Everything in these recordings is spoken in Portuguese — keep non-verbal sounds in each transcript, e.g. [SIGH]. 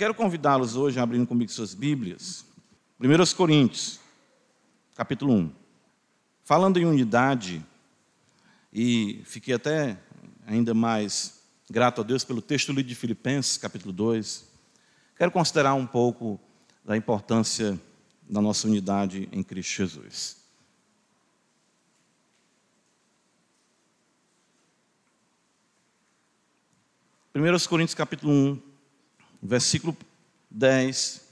quero convidá-los hoje a abrir comigo suas Bíblias. 1 Coríntios, capítulo 1. Falando em unidade, e fiquei até ainda mais grato a Deus pelo texto lido de Filipenses, capítulo 2. Quero considerar um pouco da importância da nossa unidade em Cristo Jesus. 1 Coríntios capítulo 1, versículo 10,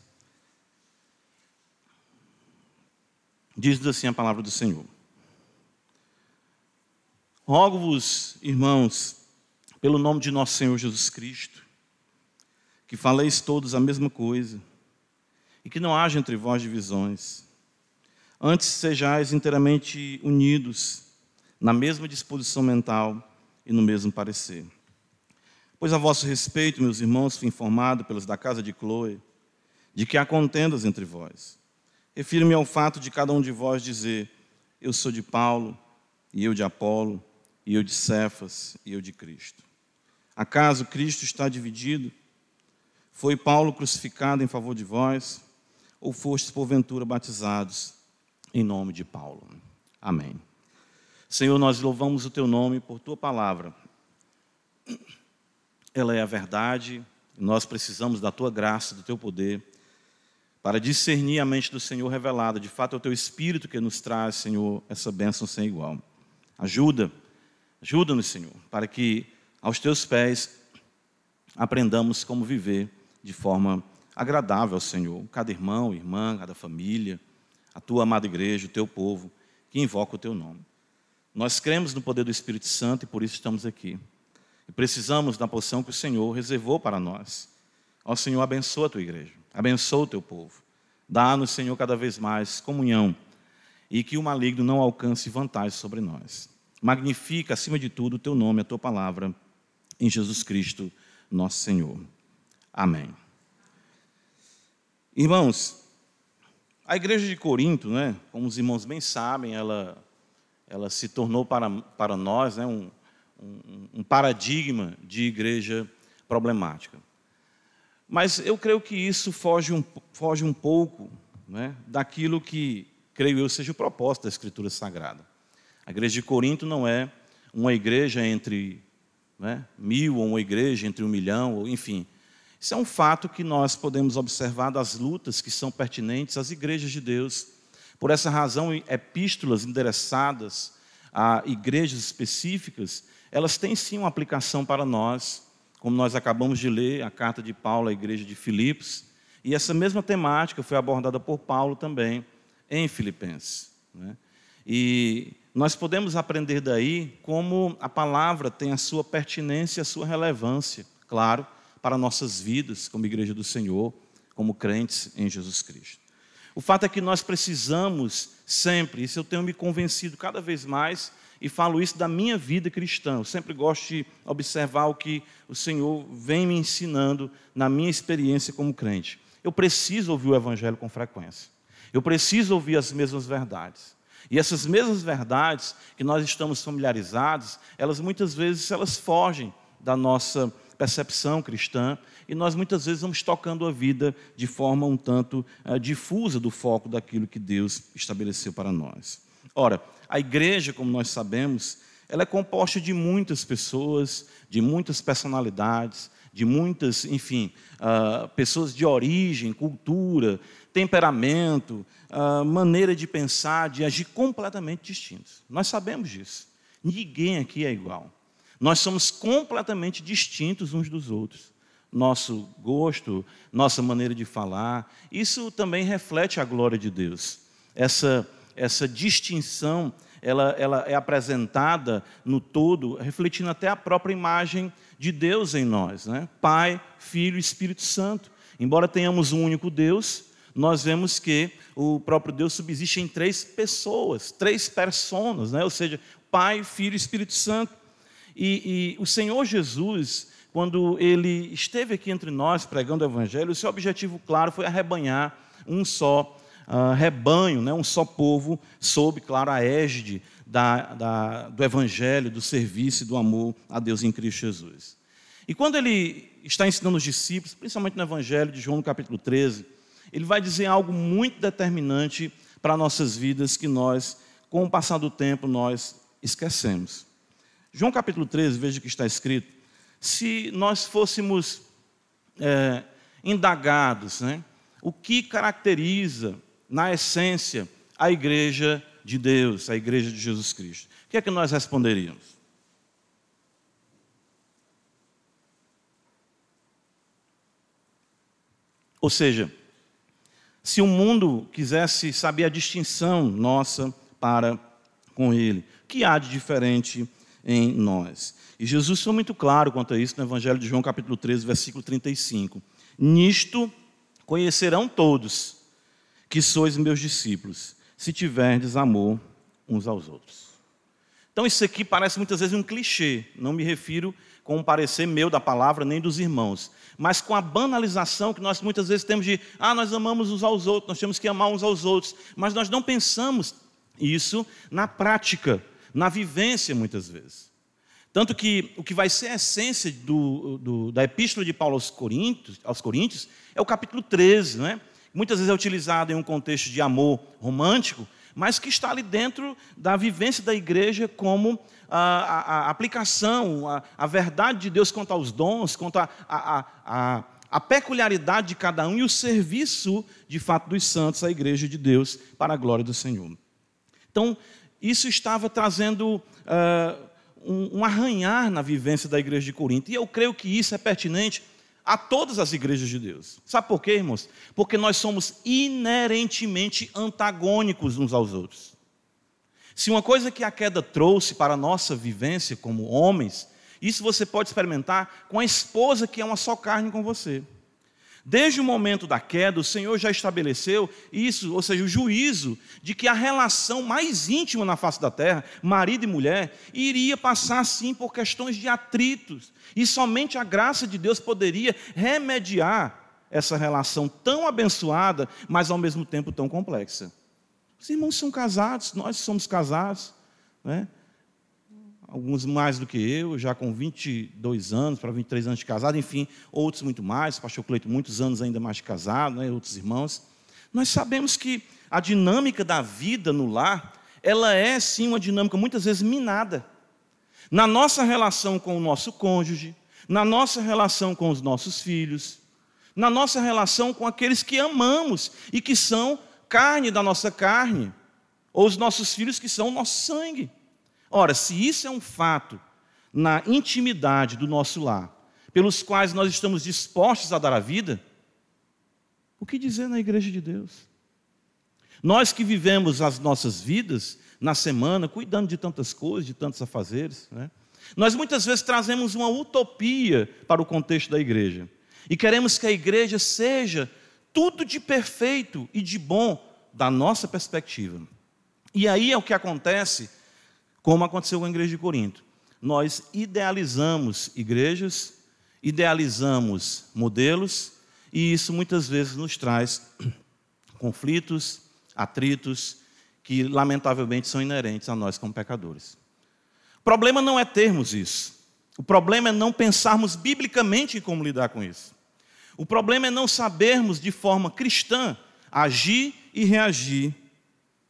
diz assim a palavra do Senhor. Rogo-vos, irmãos, pelo nome de nosso Senhor Jesus Cristo, que faleis todos a mesma coisa, e que não haja entre vós divisões. Antes sejais inteiramente unidos, na mesma disposição mental e no mesmo parecer. Pois a vosso respeito, meus irmãos, fui informado pelos da casa de Chloe, de que há contendas entre vós. Refiro-me ao fato de cada um de vós dizer: Eu sou de Paulo, e eu de Apolo, e eu de Cefas, e eu de Cristo. Acaso Cristo está dividido? Foi Paulo crucificado em favor de vós, ou fostes porventura batizados em nome de Paulo? Amém. Senhor, nós louvamos o teu nome por tua palavra ela é a verdade, nós precisamos da tua graça, do teu poder, para discernir a mente do Senhor revelada. De fato, é o teu Espírito que nos traz, Senhor, essa bênção sem igual. Ajuda, ajuda-nos, Senhor, para que aos teus pés aprendamos como viver de forma agradável Senhor. Cada irmão, irmã, cada família, a tua amada igreja, o teu povo, que invoca o teu nome. Nós cremos no poder do Espírito Santo e por isso estamos aqui. Precisamos da porção que o Senhor reservou para nós. Ó Senhor, abençoa a tua igreja, abençoa o teu povo. Dá-nos, Senhor, cada vez mais comunhão e que o maligno não alcance vantagem sobre nós. Magnifica, acima de tudo, o teu nome, a tua palavra, em Jesus Cristo, nosso Senhor. Amém. Irmãos, a igreja de Corinto, né, como os irmãos bem sabem, ela, ela se tornou para, para nós né, um, um, um paradigma de igreja problemática. Mas eu creio que isso foge um, foge um pouco né, daquilo que, creio eu, seja o propósito da Escritura Sagrada. A igreja de Corinto não é uma igreja entre né, mil ou uma igreja entre um milhão, ou, enfim. Isso é um fato que nós podemos observar das lutas que são pertinentes às igrejas de Deus. Por essa razão, epístolas endereçadas a igrejas específicas elas têm sim uma aplicação para nós, como nós acabamos de ler a carta de Paulo à igreja de Filipos, e essa mesma temática foi abordada por Paulo também em Filipenses. Né? E nós podemos aprender daí como a palavra tem a sua pertinência a sua relevância, claro, para nossas vidas como igreja do Senhor, como crentes em Jesus Cristo. O fato é que nós precisamos sempre, isso eu tenho me convencido cada vez mais, e falo isso da minha vida cristã. Eu sempre gosto de observar o que o Senhor vem me ensinando na minha experiência como crente. Eu preciso ouvir o Evangelho com frequência. Eu preciso ouvir as mesmas verdades. E essas mesmas verdades que nós estamos familiarizados, elas muitas vezes elas fogem da nossa percepção cristã e nós muitas vezes vamos tocando a vida de forma um tanto uh, difusa do foco daquilo que Deus estabeleceu para nós. Ora, a igreja, como nós sabemos, ela é composta de muitas pessoas, de muitas personalidades, de muitas, enfim, uh, pessoas de origem, cultura, temperamento, uh, maneira de pensar, de agir completamente distintos. Nós sabemos disso. Ninguém aqui é igual. Nós somos completamente distintos uns dos outros. Nosso gosto, nossa maneira de falar, isso também reflete a glória de Deus. Essa essa distinção ela, ela é apresentada no todo, refletindo até a própria imagem de Deus em nós, né? Pai, Filho e Espírito Santo. Embora tenhamos um único Deus, nós vemos que o próprio Deus subsiste em três pessoas, três personas, né? ou seja, Pai, Filho e Espírito Santo. E, e o Senhor Jesus, quando ele esteve aqui entre nós pregando o Evangelho, o seu objetivo claro foi arrebanhar um só uh, rebanho, né, um só povo, sob, claro, a égide da, da, do evangelho, do serviço e do amor a Deus em Cristo Jesus. E quando ele está ensinando os discípulos, principalmente no Evangelho de João, no capítulo 13, ele vai dizer algo muito determinante para nossas vidas que nós, com o passar do tempo, nós esquecemos. João capítulo 13, veja o que está escrito. Se nós fôssemos é, indagados, né, o que caracteriza, na essência, a igreja de Deus, a igreja de Jesus Cristo, o que é que nós responderíamos? Ou seja, se o mundo quisesse saber a distinção nossa para com ele, que há de diferente em nós? E Jesus foi muito claro quanto a isso no Evangelho de João, capítulo 13, versículo 35. Nisto conhecerão todos que sois meus discípulos, se tiverdes amor uns aos outros. Então, isso aqui parece muitas vezes um clichê, não me refiro com um parecer meu da palavra, nem dos irmãos, mas com a banalização que nós muitas vezes temos de, ah, nós amamos uns aos outros, nós temos que amar uns aos outros, mas nós não pensamos isso na prática, na vivência muitas vezes. Tanto que o que vai ser a essência do, do, da epístola de Paulo aos Coríntios, aos Coríntios é o capítulo 13, não é? muitas vezes é utilizado em um contexto de amor romântico, mas que está ali dentro da vivência da igreja como a, a, a aplicação, a, a, verdade de Deus quanto aos dons, quanto a peculiaridade de cada um e o serviço, de fato, dos santos à igreja de Deus para a glória do Senhor. Então, isso estava trazendo uh, um, um arranhar na vivência da igreja de Corinto, e eu creio que isso é pertinente a todas as igrejas de Deus. Sabe por quê, irmãos? Porque nós somos inerentemente antagônicos uns aos outros. Se uma coisa que a queda trouxe para a nossa vivência como homens, isso você pode experimentar com a esposa que é uma só carne com você. Desde o momento da queda, o Senhor já estabeleceu isso, ou seja, o juízo de que a relação mais íntima na face da terra, marido e mulher, iria passar sim por questões de atritos, e somente a graça de Deus poderia remediar essa relação tão abençoada, mas ao mesmo tempo tão complexa. Os irmãos são casados, nós somos casados, né? Alguns mais do que eu, já com 22 anos para 23 anos de casado, enfim, outros muito mais, pastor Cleito, muitos anos ainda mais de casado, né, outros irmãos. Nós sabemos que a dinâmica da vida no lar, ela é sim uma dinâmica muitas vezes minada. Na nossa relação com o nosso cônjuge, na nossa relação com os nossos filhos, na nossa relação com aqueles que amamos e que são carne da nossa carne, ou os nossos filhos que são o nosso sangue. Ora, se isso é um fato na intimidade do nosso lar, pelos quais nós estamos dispostos a dar a vida, o que dizer na igreja de Deus? Nós que vivemos as nossas vidas na semana, cuidando de tantas coisas, de tantos afazeres, né? nós muitas vezes trazemos uma utopia para o contexto da igreja e queremos que a igreja seja tudo de perfeito e de bom da nossa perspectiva. E aí é o que acontece como aconteceu com a igreja de Corinto. Nós idealizamos igrejas, idealizamos modelos, e isso muitas vezes nos traz [CLEARS THROAT] conflitos, atritos, que lamentavelmente são inerentes a nós como pecadores. O problema não é termos isso. O problema é não pensarmos biblicamente em como lidar com isso. O problema é não sabermos de forma cristã agir e reagir,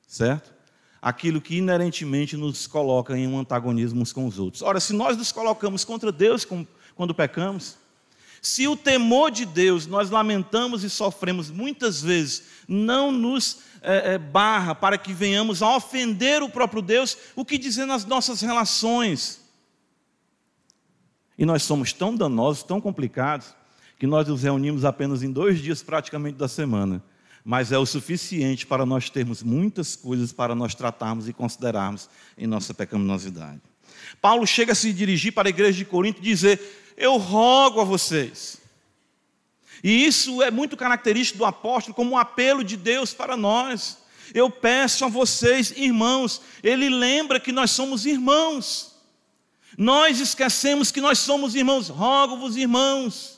certo? Aquilo que inerentemente nos coloca em um antagonismo uns com os outros. Ora, se nós nos colocamos contra Deus quando pecamos, se o temor de Deus nós lamentamos e sofremos muitas vezes, não nos é, é, barra para que venhamos a ofender o próprio Deus, o que dizer nas nossas relações? E nós somos tão danosos, tão complicados, que nós nos reunimos apenas em dois dias praticamente da semana mas é o suficiente para nós termos muitas coisas para nós tratarmos e considerarmos em nossa pecaminosidade. Paulo chega a se dirigir para a igreja de Corinto e dizer: Eu rogo a vocês. E isso é muito característico do apóstolo, como um apelo de Deus para nós. Eu peço a vocês, irmãos, ele lembra que nós somos irmãos. Nós esquecemos que nós somos irmãos. Rogo-vos, irmãos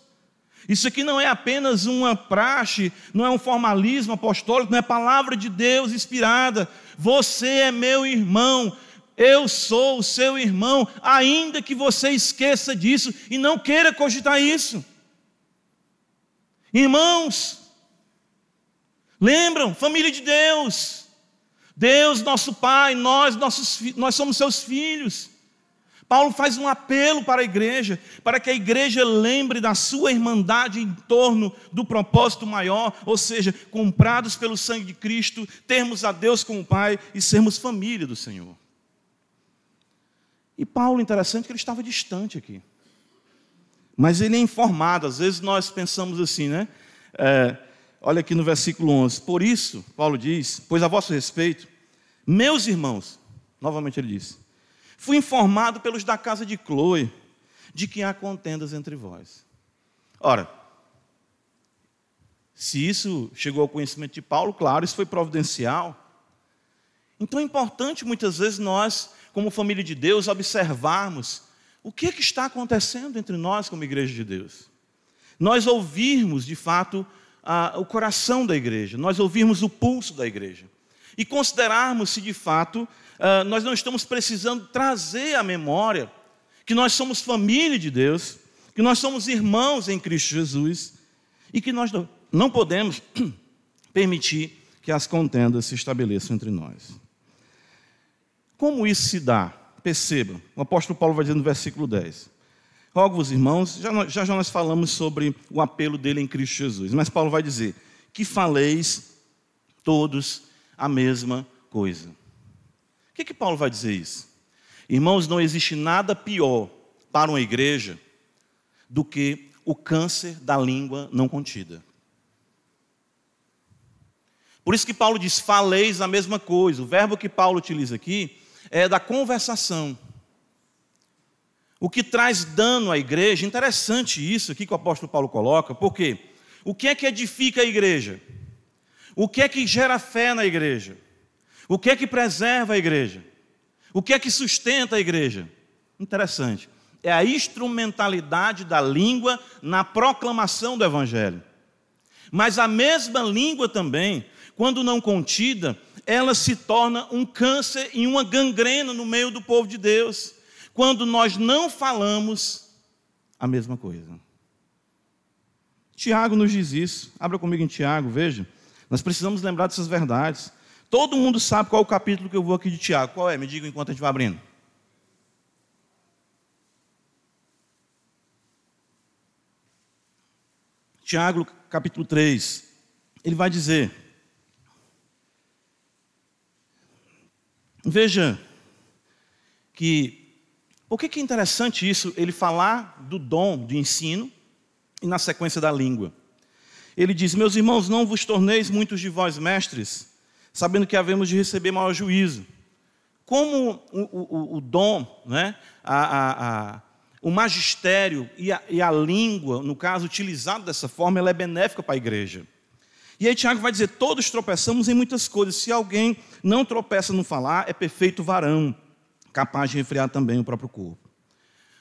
isso aqui não é apenas uma praxe, não é um formalismo apostólico, não é palavra de Deus inspirada. Você é meu irmão. Eu sou o seu irmão, ainda que você esqueça disso e não queira cogitar isso. Irmãos, lembram, família de Deus, Deus, nosso Pai, nós, nossos, nós somos seus filhos. Paulo faz um apelo para a igreja, para que a igreja lembre da sua irmandade em torno do propósito maior, ou seja, comprados pelo sangue de Cristo, termos a Deus como Pai e sermos família do Senhor. E Paulo, interessante que ele estava distante aqui. Mas ele é informado, às vezes nós pensamos assim, né? É, olha aqui no versículo 11: Por isso, Paulo diz, pois a vosso respeito, meus irmãos, novamente ele diz, Fui informado pelos da casa de Chloe de que há contendas entre vós. Ora, se isso chegou ao conhecimento de Paulo, claro, isso foi providencial. Então é importante muitas vezes nós, como família de Deus, observarmos o que, é que está acontecendo entre nós como igreja de Deus. Nós ouvirmos, de fato, a, o coração da igreja, nós ouvirmos o pulso da igreja e considerarmos se de fato uh, nós não estamos precisando trazer à memória que nós somos família de Deus, que nós somos irmãos em Cristo Jesus e que nós não, não podemos [CLEARS THROAT] permitir que as contendas se estabeleçam entre nós. Como isso se dá? Perceba, o apóstolo Paulo vai dizer no versículo 10. Rogo-vos, irmãos, já, já já nós falamos sobre o apelo dele em Cristo Jesus, mas Paulo vai dizer que faleis todos a mesma coisa. Que, que Paulo vai dizer isso? Irmãos, não existe nada pior para uma igreja do que o câncer da língua não contida. Por isso que Paulo diz: faleis a mesma coisa. O verbo que Paulo utiliza aqui é da conversação. O que traz dano à igreja, interessante isso aqui que o apóstolo Paulo coloca, porque o que é que edifica a igreja? O que é que gera fé na igreja? O que é que preserva a igreja? O que é que sustenta a igreja? Interessante. É a instrumentalidade da língua na proclamação do evangelho. Mas a mesma língua também, quando não contida, ela se torna um câncer e uma gangrena no meio do povo de Deus. Quando nós não falamos a mesma coisa. Tiago nos diz isso. Abra comigo em Tiago, veja. Nós precisamos lembrar dessas verdades. Todo mundo sabe qual é o capítulo que eu vou aqui de Tiago. Qual é? Me diga enquanto a gente vai abrindo. Tiago, capítulo 3. Ele vai dizer: Veja que por que é interessante isso, ele falar do dom do ensino e na sequência da língua? ele diz: Meus irmãos, não vos torneis muitos de vós mestres, sabendo que havemos de receber maior juízo. Como o, o, o dom, né, a, a, a, o magistério e, e a língua, no caso, utilizado dessa forma, ela é benéfica para a igreja. E aí Tiago vai dizer: todos tropeçamos em muitas coisas. Se alguém não tropeça no falar, é perfeito varão, capaz de refrear também o próprio corpo.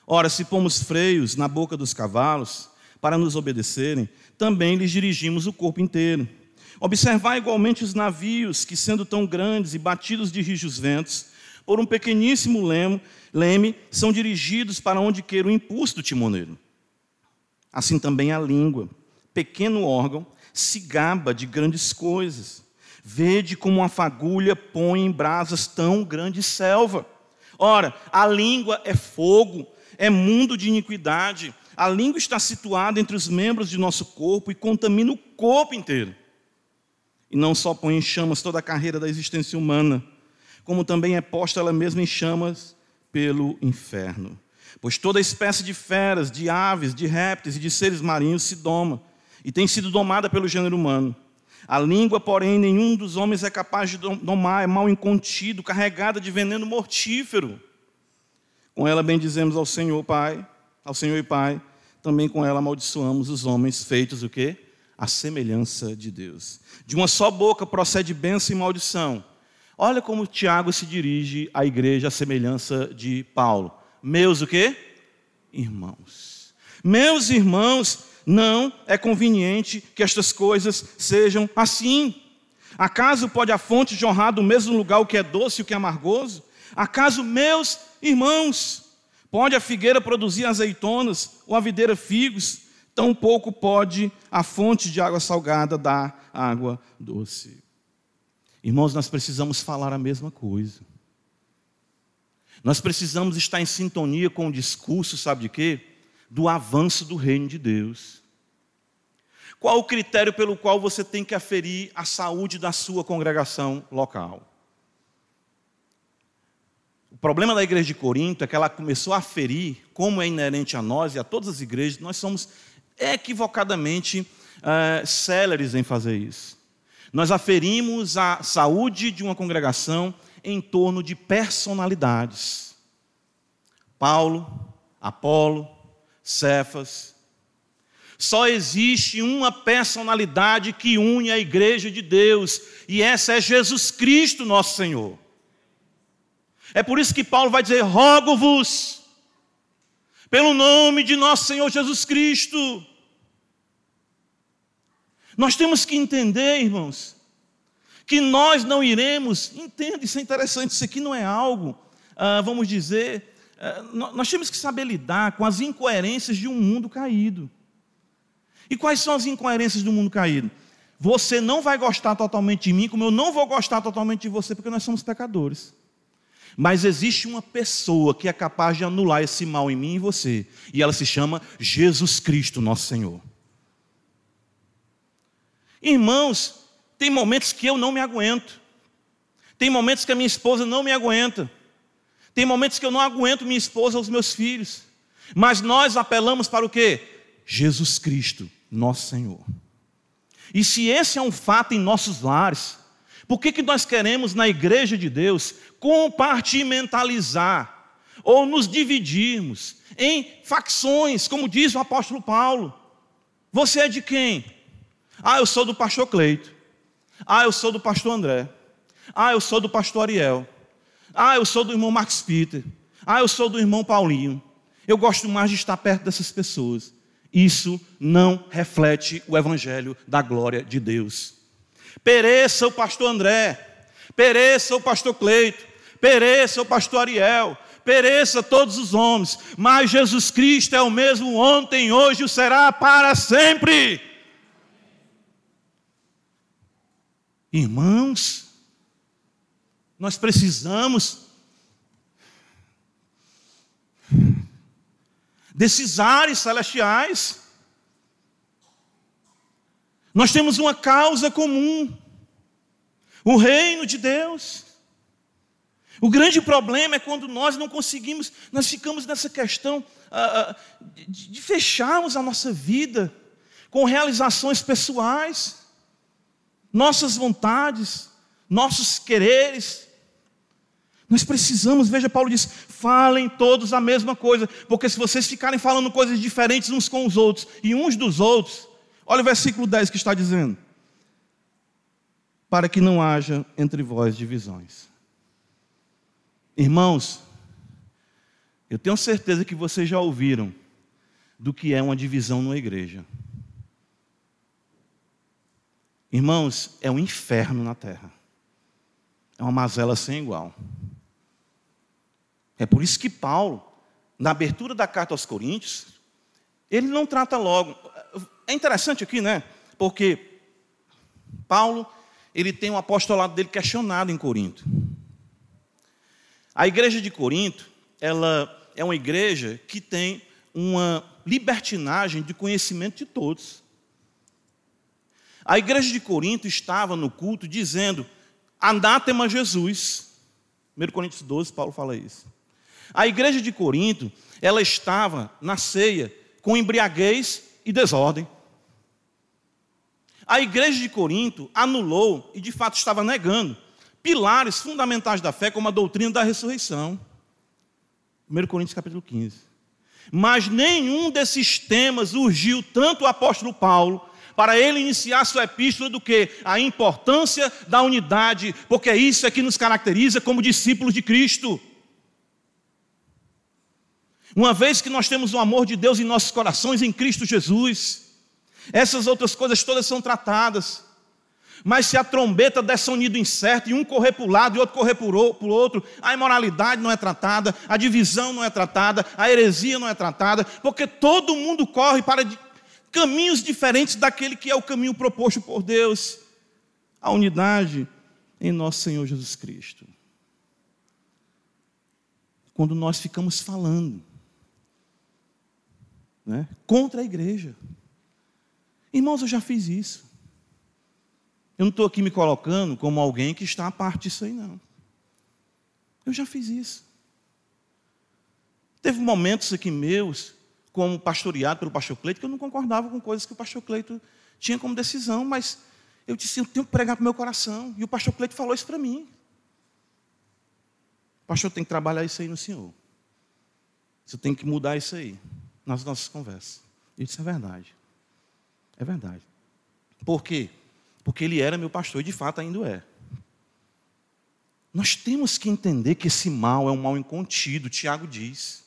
Ora, se pomos freios na boca dos cavalos para nos obedecerem, também lhes dirigimos o corpo inteiro. Observar igualmente os navios, que sendo tão grandes e batidos de rijos ventos, por um pequeníssimo leme, leme, são dirigidos para onde queira o impulso do timoneiro. Assim também a língua, pequeno órgão, se gaba de grandes coisas. Vede como uma fagulha põe em brasas tão grande selva. Ora, a língua é fogo, é mundo de iniquidade. A língua está situada entre os membros de nosso corpo e contamina o corpo inteiro. E não só põe em chamas toda a carreira da existência humana, como também é posta ela mesma em chamas pelo inferno. Pois toda espécie de feras, de aves, de répteis e de seres marinhos se doma, e tem sido domada pelo gênero humano. A língua, porém, nenhum dos homens é capaz de domar, é mal incontido, carregada de veneno mortífero. Com ela bendizemos ao Senhor Pai, ao Senhor e Pai, também com ela amaldiçoamos os homens feitos o quê? A semelhança de Deus. De uma só boca procede bênção e maldição. Olha como Tiago se dirige à igreja à semelhança de Paulo. Meus o quê? Irmãos. Meus irmãos, não é conveniente que estas coisas sejam assim. Acaso pode a fonte jorrar do mesmo lugar o que é doce e o que é amargoso? Acaso, meus irmãos, pode a figueira produzir azeitonas ou a videira figos? Tão pouco pode a fonte de água salgada dar água doce. Irmãos, nós precisamos falar a mesma coisa. Nós precisamos estar em sintonia com o discurso, sabe de quê? Do avanço do reino de Deus. Qual o critério pelo qual você tem que aferir a saúde da sua congregação local? O problema da igreja de Corinto é que ela começou a aferir, como é inerente a nós e a todas as igrejas, nós somos equivocadamente uh, céleres em fazer isso. Nós aferimos a saúde de uma congregação em torno de personalidades. Paulo, Apolo, Cefas. Só existe uma personalidade que une a igreja de Deus, e essa é Jesus Cristo, nosso Senhor. É por isso que Paulo vai dizer: rogo-vos, pelo nome de nosso Senhor Jesus Cristo. Nós temos que entender, irmãos, que nós não iremos, entenda, isso é interessante, isso aqui não é algo, ah, vamos dizer, ah, nós temos que saber lidar com as incoerências de um mundo caído. E quais são as incoerências do mundo caído? Você não vai gostar totalmente de mim, como eu não vou gostar totalmente de você, porque nós somos pecadores. Mas existe uma pessoa que é capaz de anular esse mal em mim e você, e ela se chama Jesus Cristo, nosso Senhor. Irmãos, tem momentos que eu não me aguento. Tem momentos que a minha esposa não me aguenta. Tem momentos que eu não aguento minha esposa ou os meus filhos. Mas nós apelamos para o quê? Jesus Cristo, nosso Senhor. E se esse é um fato em nossos lares, por que, que nós queremos, na igreja de Deus, compartimentalizar ou nos dividirmos em facções, como diz o apóstolo Paulo? Você é de quem? Ah, eu sou do pastor Cleito. Ah, eu sou do pastor André. Ah, eu sou do pastor Ariel. Ah, eu sou do irmão Max Peter. Ah, eu sou do irmão Paulinho. Eu gosto mais de estar perto dessas pessoas. Isso não reflete o evangelho da glória de Deus. Pereça o pastor André, pereça o pastor Cleito, pereça o pastor Ariel, pereça todos os homens, mas Jesus Cristo é o mesmo ontem, hoje e será para sempre. Irmãos, nós precisamos desses ares celestiais. Nós temos uma causa comum, o reino de Deus. O grande problema é quando nós não conseguimos, nós ficamos nessa questão uh, de, de fecharmos a nossa vida com realizações pessoais nossas vontades, nossos quereres. Nós precisamos, veja, Paulo diz: falem todos a mesma coisa, porque se vocês ficarem falando coisas diferentes uns com os outros e uns dos outros, olha o versículo 10 que está dizendo: para que não haja entre vós divisões. Irmãos, eu tenho certeza que vocês já ouviram do que é uma divisão numa igreja. Irmãos, é um inferno na terra. É uma mazela sem igual. É por isso que Paulo, na abertura da carta aos Coríntios, ele não trata logo. É interessante aqui, né? Porque Paulo, ele tem um apostolado dele questionado em Corinto. A igreja de Corinto, ela é uma igreja que tem uma libertinagem de conhecimento de todos. A igreja de Corinto estava no culto dizendo: anátema Jesus. 1 Coríntios 12, Paulo fala isso. A igreja de Corinto, ela estava na ceia com embriaguez e desordem. A igreja de Corinto anulou e de fato estava negando pilares fundamentais da fé, como a doutrina da ressurreição. 1 Coríntios capítulo 15. Mas nenhum desses temas urgiu tanto o apóstolo Paulo para ele iniciar sua epístola do que a importância da unidade, porque isso é que nos caracteriza como discípulos de Cristo. Uma vez que nós temos o amor de Deus em nossos corações em Cristo Jesus, essas outras coisas todas são tratadas. Mas se a trombeta der sonido incerto e um correr para o lado e outro correr para o outro, a imoralidade não é tratada, a divisão não é tratada, a heresia não é tratada, porque todo mundo corre para caminhos diferentes daquele que é o caminho proposto por Deus. A unidade em nosso Senhor Jesus Cristo. Quando nós ficamos falando né, contra a igreja. Irmãos, eu já fiz isso. Eu não estou aqui me colocando como alguém que está à parte disso aí, não. Eu já fiz isso. Teve momentos aqui meus, como pastoreado pelo pastor Cleito, que eu não concordava com coisas que o pastor Cleito tinha como decisão, mas eu disse, eu tenho que pregar para o meu coração. E o pastor Cleito falou isso para mim. O pastor tem que trabalhar isso aí no Senhor. Você tem que mudar isso aí nas nossas conversas. Eu disse, é verdade. É verdade. Por quê? porque ele era meu pastor e de fato ainda é. Nós temos que entender que esse mal é um mal incontido, Tiago diz.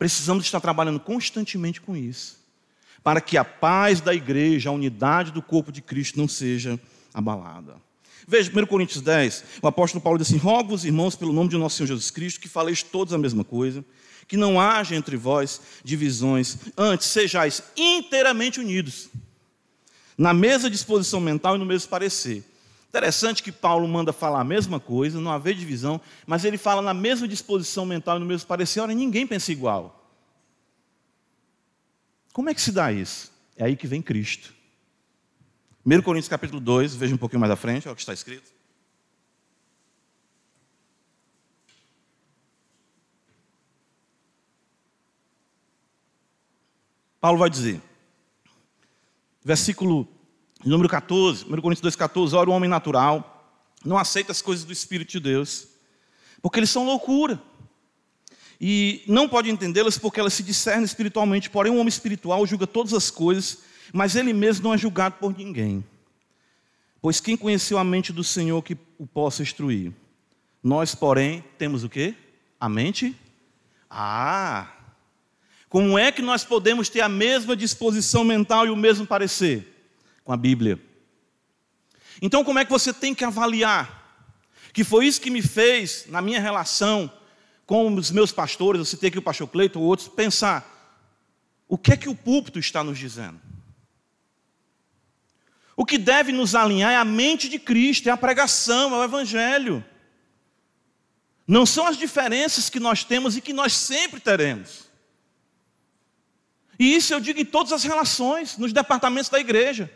Precisamos estar trabalhando constantemente com isso, para que a paz da igreja, a unidade do corpo de Cristo não seja abalada. Veja, 1 Coríntios 10, o apóstolo Paulo diz assim: Rogo-vos, irmãos, pelo nome de nosso Senhor Jesus Cristo, que faleis todos a mesma coisa, que não haja entre vós divisões, antes sejais inteiramente unidos na mesma disposição mental e no mesmo parecer. Interessante que Paulo manda falar a mesma coisa, não haver divisão, mas ele fala na mesma disposição mental e no mesmo parecer. Ora, ninguém pensa igual. Como é que se dá isso? É aí que vem Cristo. 1 Coríntios capítulo 2, veja um pouquinho mais à frente, olha o que está escrito. Paulo vai dizer: Versículo número 14, 1 Coríntios 2,14, ora o homem natural não aceita as coisas do Espírito de Deus, porque eles são loucura. E não pode entendê-las porque elas se discernem espiritualmente, porém um homem espiritual julga todas as coisas, mas ele mesmo não é julgado por ninguém. Pois quem conheceu a mente do Senhor que o possa instruir? Nós, porém, temos o quê? A mente? Ah, como é que nós podemos ter a mesma disposição mental e o mesmo parecer? Com a Bíblia. Então, como é que você tem que avaliar? Que foi isso que me fez, na minha relação com os meus pastores, eu citei aqui o pastor Cleito ou outros, pensar: o que é que o púlpito está nos dizendo? O que deve nos alinhar é a mente de Cristo, é a pregação, é o Evangelho. Não são as diferenças que nós temos e que nós sempre teremos. E isso eu digo em todas as relações, nos departamentos da igreja.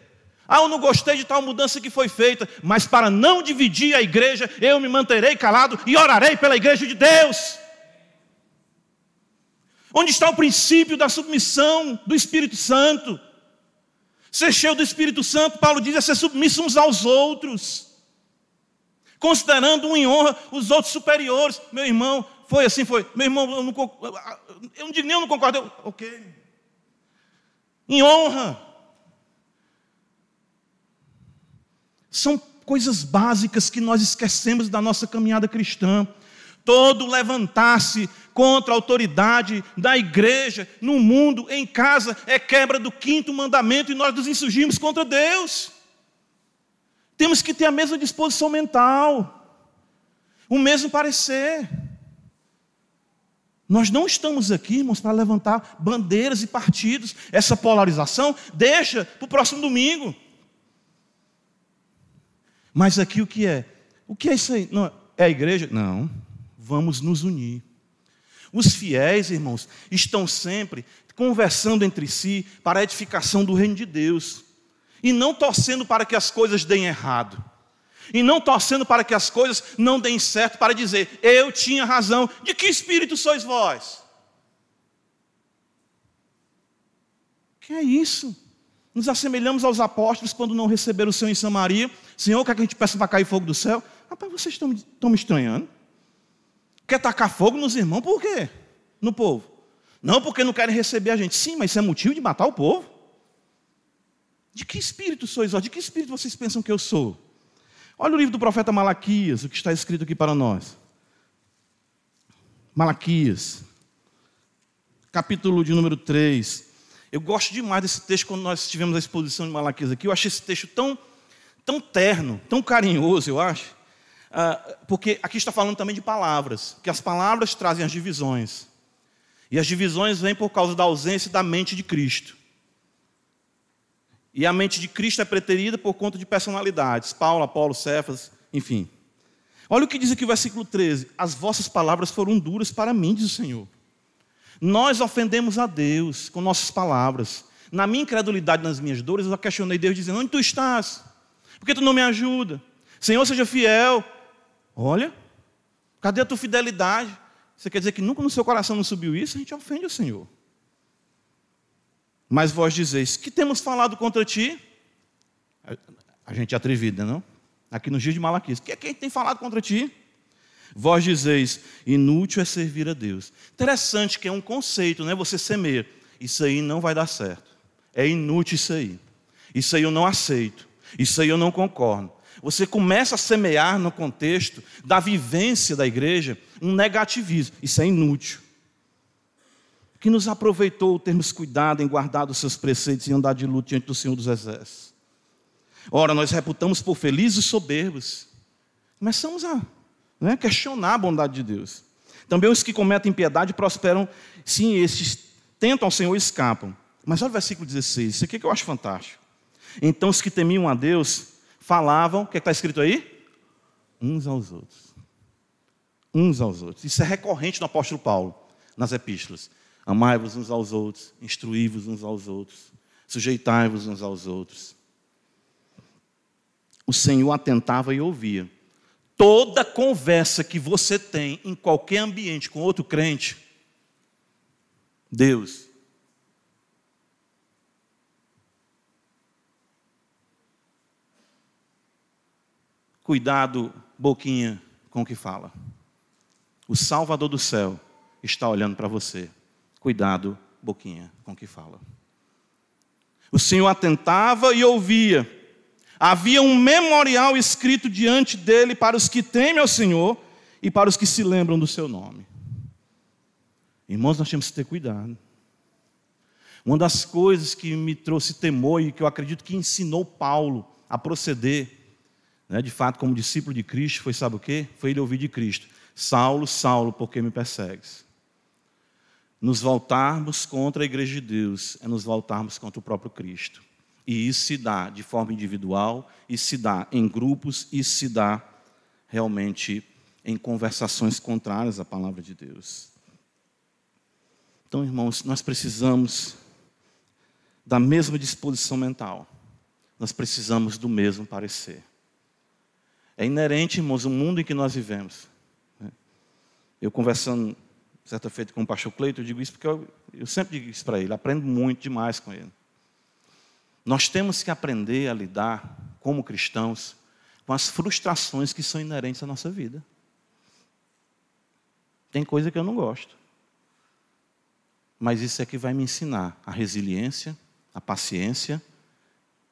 Ah, eu não gostei de tal mudança que foi feita, mas para não dividir a igreja, eu me manterei calado e orarei pela igreja de Deus. Onde está o princípio da submissão do Espírito Santo? Ser cheio do Espírito Santo, Paulo diz, é ser submisso uns aos outros, considerando um em honra os outros superiores. Meu irmão, foi assim, foi. Meu irmão, eu não, eu não digo nem eu não concordo. Eu, ok em honra. São coisas básicas que nós esquecemos da nossa caminhada cristã. Todo levantar-se contra a autoridade da igreja, no mundo, em casa, é quebra do quinto mandamento e nós nos insurgimos contra Deus. Temos que ter a mesma disposição mental, o mesmo parecer. Nós não estamos aqui, irmãos, para levantar bandeiras e partidos. Essa polarização deixa para o próximo domingo. Mas aqui o que é? O que é isso aí? Não, é a igreja? Não. Vamos nos unir. Os fiéis, irmãos, estão sempre conversando entre si para a edificação do reino de Deus. E não torcendo para que as coisas deem errado e não torcendo para que as coisas não deem certo, para dizer, eu tinha razão. De que espírito sois vós? Que é isso? Nos assemelhamos aos apóstolos quando não receberam o Senhor em Samaria. Senhor, quer que a gente peça para cair fogo do céu? Rapaz, vocês estão, estão me estranhando. Quer tacar fogo nos irmãos? Por quê? No povo. Não porque não querem receber a gente. Sim, mas isso é motivo de matar o povo. De que espírito sois vós? De que espírito vocês pensam que eu sou? Olha o livro do profeta Malaquias, o que está escrito aqui para nós. Malaquias, capítulo de número 3. Eu gosto demais desse texto quando nós tivemos a exposição de Malaquias aqui. Eu achei esse texto tão, tão terno, tão carinhoso, eu acho, ah, porque aqui está falando também de palavras, que as palavras trazem as divisões. E as divisões vêm por causa da ausência da mente de Cristo. E a mente de Cristo é preterida por conta de personalidades, Paulo, Apolo, Cefas, enfim. Olha o que diz aqui o versículo 13: As vossas palavras foram duras para mim, diz o Senhor. Nós ofendemos a Deus com nossas palavras. Na minha incredulidade, nas minhas dores, eu questionei Deus dizendo: Onde tu estás? Por que tu não me ajuda? Senhor, seja fiel. Olha, cadê a tua fidelidade? Você quer dizer que nunca no seu coração não subiu isso? A gente ofende o Senhor. Mas vós dizeis: Que temos falado contra ti? A gente é atrevida, não? Aqui nos dias de Malaquias: Que é quem tem falado contra ti? Vós dizeis: Inútil é servir a Deus. Interessante que é um conceito, né? Você semeia. Isso aí não vai dar certo. É inútil isso aí. Isso aí eu não aceito. Isso aí eu não concordo. Você começa a semear no contexto da vivência da igreja um negativismo. Isso é inútil. Que nos aproveitou termos cuidado em guardar os seus preceitos e andar de luta diante do Senhor dos Exércitos. Ora, nós reputamos por felizes e soberbos. Começamos a né, questionar a bondade de Deus. Também os que cometem impiedade prosperam, sim, estes tentam ao Senhor e escapam. Mas olha o versículo 16, isso aqui que eu acho fantástico. Então os que temiam a Deus falavam, o que é está escrito aí? Uns aos outros. Uns aos outros. Isso é recorrente no apóstolo Paulo, nas epístolas. Amai-vos uns aos outros, instruí-vos uns aos outros, sujeitai-vos uns aos outros. O Senhor atentava e ouvia. Toda conversa que você tem em qualquer ambiente com outro crente, Deus Cuidado, boquinha, com o que fala. O Salvador do céu está olhando para você. Cuidado, boquinha, com o que fala. O Senhor atentava e ouvia. Havia um memorial escrito diante dele para os que temem ao Senhor e para os que se lembram do seu nome. Irmãos, nós temos que ter cuidado. Uma das coisas que me trouxe temor e que eu acredito que ensinou Paulo a proceder né, de fato, como discípulo de Cristo, foi sabe o quê? Foi ele ouvir de Cristo: Saulo, Saulo, por que me persegues? Nos voltarmos contra a igreja de Deus é nos voltarmos contra o próprio Cristo. E isso se dá de forma individual, isso se dá em grupos, isso se dá realmente em conversações contrárias à palavra de Deus. Então, irmãos, nós precisamos da mesma disposição mental, nós precisamos do mesmo parecer. É inerente, irmãos, o mundo em que nós vivemos. Eu conversando certa feita com o pastor Cleito, eu digo isso porque eu, eu sempre digo isso para ele, aprendo muito demais com ele. Nós temos que aprender a lidar, como cristãos, com as frustrações que são inerentes à nossa vida. Tem coisa que eu não gosto. Mas isso é que vai me ensinar a resiliência, a paciência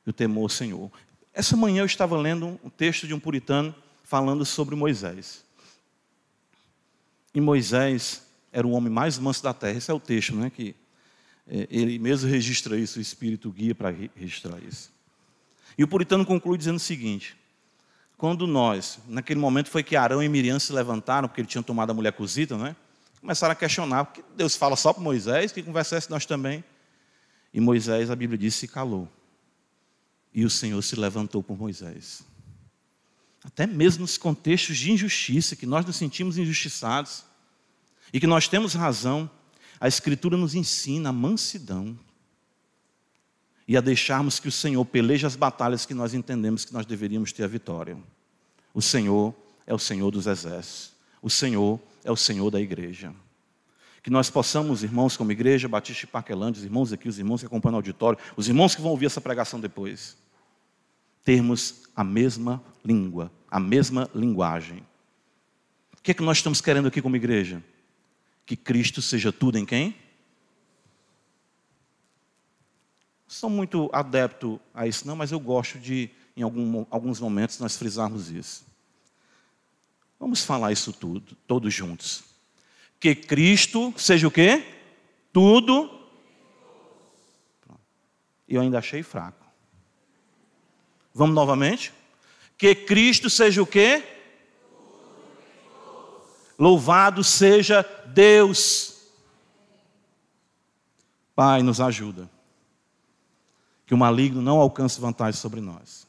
e o temor ao Senhor. Essa manhã eu estava lendo um texto de um puritano falando sobre Moisés. E Moisés era o homem mais manso da terra. Esse é o texto, né? Que ele mesmo registra isso, o Espírito guia para registrar isso. E o puritano conclui dizendo o seguinte: quando nós, naquele momento foi que Arão e Miriam se levantaram, porque ele tinha tomado a mulher cozida, né? Começaram a questionar, porque Deus fala só para Moisés, que conversasse nós também. E Moisés, a Bíblia diz, se calou. E o Senhor se levantou por Moisés. Até mesmo nos contextos de injustiça, que nós nos sentimos injustiçados e que nós temos razão, a Escritura nos ensina a mansidão e a deixarmos que o Senhor peleje as batalhas que nós entendemos que nós deveríamos ter a vitória. O Senhor é o Senhor dos exércitos. O Senhor é o Senhor da igreja. Que nós possamos, irmãos, como igreja, Batista e Paquelândia, os irmãos aqui, os irmãos que acompanham o auditório, os irmãos que vão ouvir essa pregação depois, termos a mesma língua, a mesma linguagem. O que é que nós estamos querendo aqui como igreja? Que Cristo seja tudo em quem? Sou muito adepto a isso, não, mas eu gosto de, em algum, alguns momentos, nós frisarmos isso. Vamos falar isso tudo, todos juntos. Que Cristo seja o quê? Tudo. Eu ainda achei fraco. Vamos novamente? Que Cristo seja o quê? Louvado seja Deus. Pai, nos ajuda. Que o maligno não alcance vantagem sobre nós.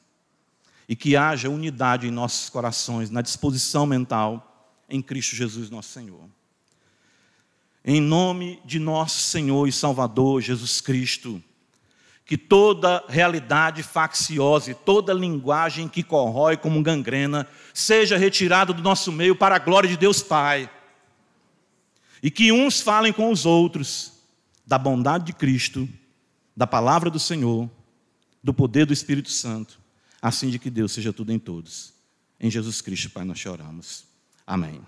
E que haja unidade em nossos corações, na disposição mental, em Cristo Jesus, nosso Senhor. Em nome de nosso Senhor e Salvador Jesus Cristo, que toda realidade facciosa e toda linguagem que corrói como gangrena seja retirada do nosso meio para a glória de Deus Pai. E que uns falem com os outros da bondade de Cristo, da palavra do Senhor, do poder do Espírito Santo, assim de que Deus seja tudo em todos. Em Jesus Cristo, Pai, nós choramos. Amém.